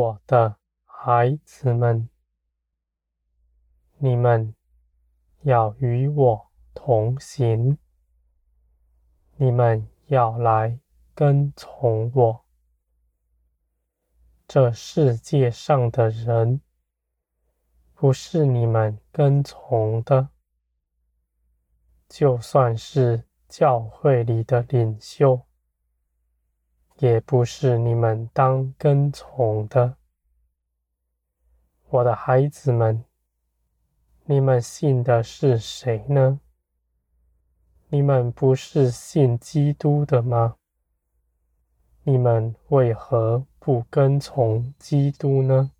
我的孩子们，你们要与我同行，你们要来跟从我。这世界上的人，不是你们跟从的，就算是教会里的领袖。也不是你们当跟从的，我的孩子们，你们信的是谁呢？你们不是信基督的吗？你们为何不跟从基督呢？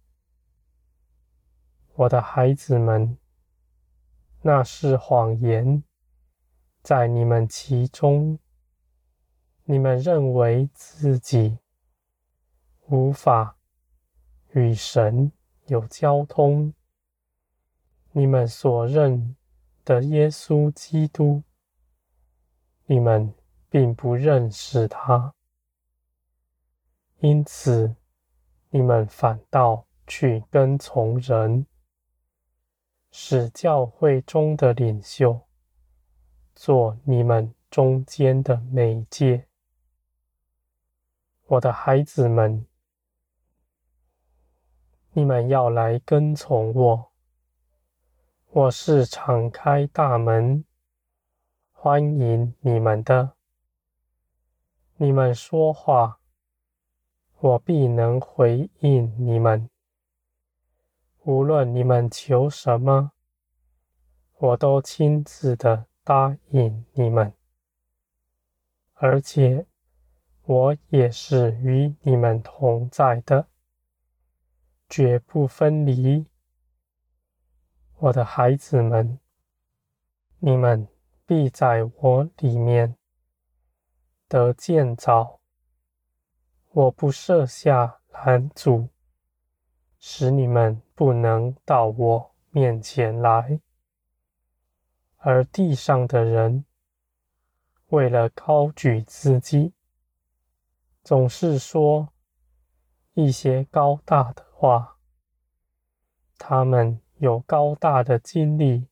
我的孩子们，那是谎言，在你们其中。你们认为自己无法与神有交通，你们所认的耶稣基督，你们并不认识他，因此你们反倒去跟从人，使教会中的领袖做你们中间的媒介。我的孩子们，你们要来跟从我。我是敞开大门，欢迎你们的。你们说话，我必能回应你们。无论你们求什么，我都亲自的答应你们，而且。我也是与你们同在的，绝不分离。我的孩子们，你们必在我里面得建造。我不设下拦阻，使你们不能到我面前来。而地上的人，为了高举自己，总是说一些高大的话，他们有高大的经历，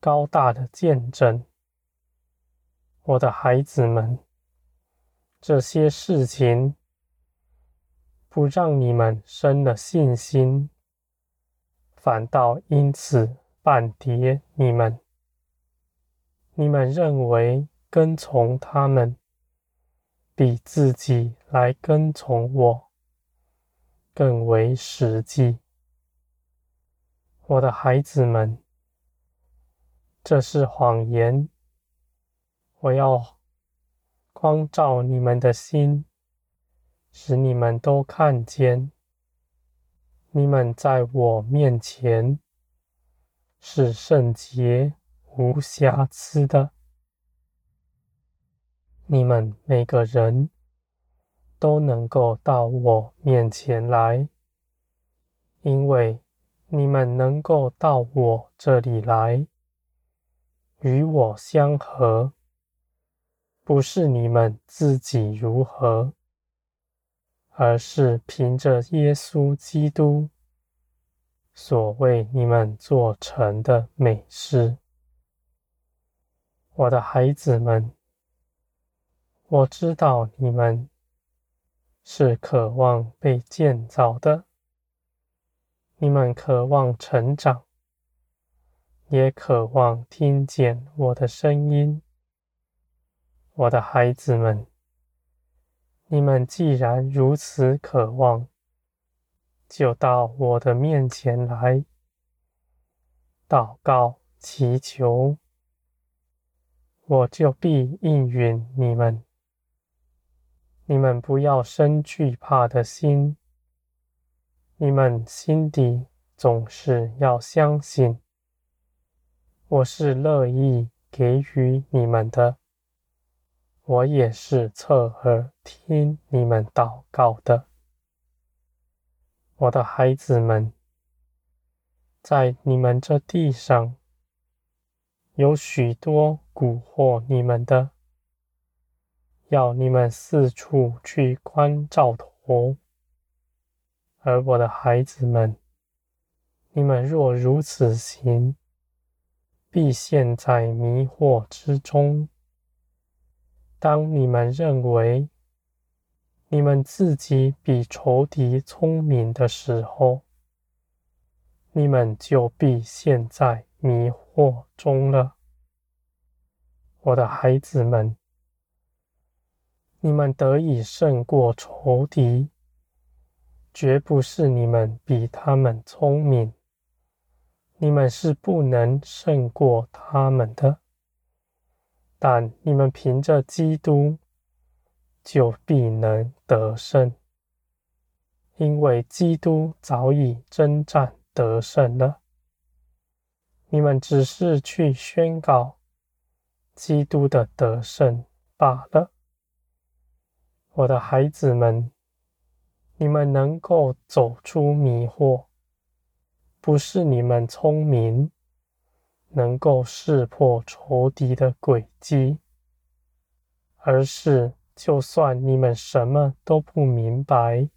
高大的见证。我的孩子们，这些事情不让你们生了信心，反倒因此绊跌你们。你们认为跟从他们，比自己来跟从我更为实际，我的孩子们，这是谎言。我要光照你们的心，使你们都看见，你们在我面前是圣洁无瑕疵的。你们每个人都能够到我面前来，因为你们能够到我这里来，与我相合，不是你们自己如何，而是凭着耶稣基督所为你们做成的美事。我的孩子们。我知道你们是渴望被建造的，你们渴望成长，也渴望听见我的声音。我的孩子们，你们既然如此渴望，就到我的面前来，祷告、祈求，我就必应允你们。你们不要生惧怕的心，你们心底总是要相信，我是乐意给予你们的，我也是侧耳听你们祷告的，我的孩子们，在你们这地上有许多蛊惑你们的。要你们四处去观兆头，而我的孩子们，你们若如此行，必陷在迷惑之中。当你们认为你们自己比仇敌聪明的时候，你们就必陷在迷惑中了。我的孩子们，你们得以胜过仇敌，绝不是你们比他们聪明，你们是不能胜过他们的。但你们凭着基督，就必能得胜，因为基督早已征战得胜了。你们只是去宣告基督的得胜罢了。我的孩子们，你们能够走出迷惑，不是你们聪明。能够识破仇敌的诡计，而是就算你们什么都不明白，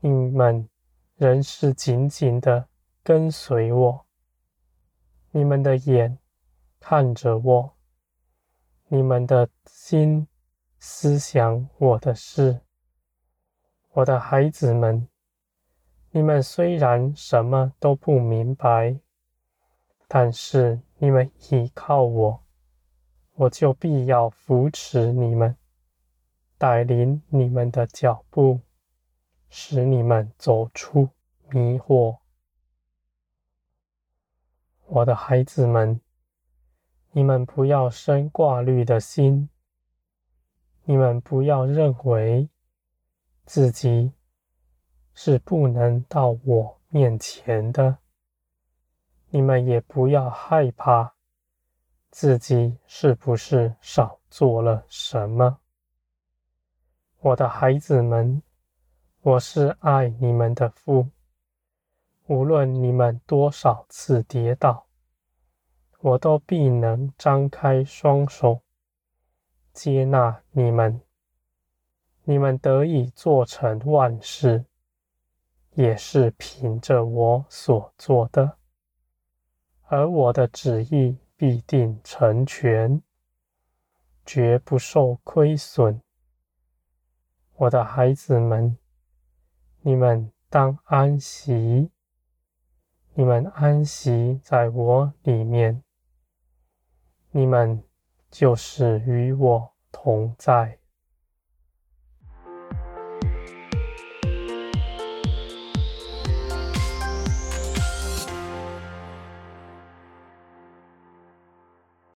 你们仍是紧紧的跟随我。你们的眼看着我，你们的心思想我的事。我的孩子们，你们虽然什么都不明白。但是你们倚靠我，我就必要扶持你们，带领你们的脚步，使你们走出迷惑。我的孩子们，你们不要生挂虑的心，你们不要认为自己是不能到我面前的。你们也不要害怕，自己是不是少做了什么？我的孩子们，我是爱你们的父。无论你们多少次跌倒，我都必能张开双手接纳你们。你们得以做成万事，也是凭着我所做的。而我的旨意必定成全，绝不受亏损。我的孩子们，你们当安息，你们安息在我里面，你们就是与我同在。